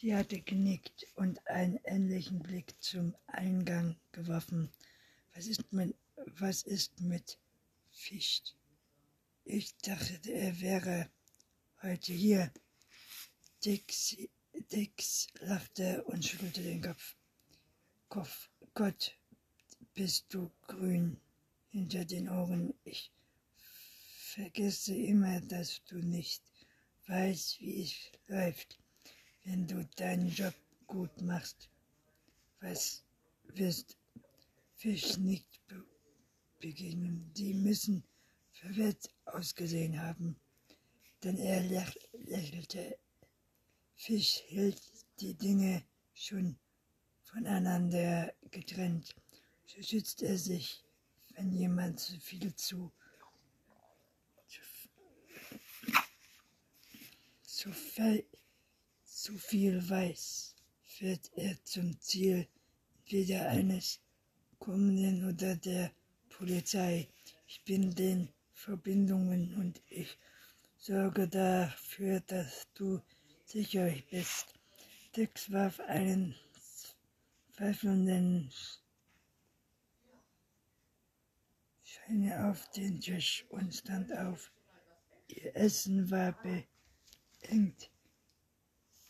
Sie hatte genickt und einen ähnlichen Blick zum Eingang geworfen. Was ist mit, was ist mit Ficht? Ich dachte, er wäre heute hier. Dix, Dix lachte und schüttelte den Kopf. Kopf. Gott, bist du grün hinter den Ohren. Ich vergesse immer, dass du nicht weißt, wie es läuft, wenn du deinen Job gut machst. Was wirst Fisch nicht be begegnen? Die müssen verwirrt ausgesehen haben, denn er läch lächelte. Fisch hielt die Dinge schon voneinander getrennt. So schützt er sich, wenn jemand zu viel zu, zu, viel, zu viel weiß, wird er zum Ziel entweder eines Kommenden oder der Polizei. Ich bin den Verbindungen und ich sorge dafür, dass du sicher bist. Dix warf einen zweifelnden Scheine auf den Tisch und stand auf. Ihr Essen war beengt.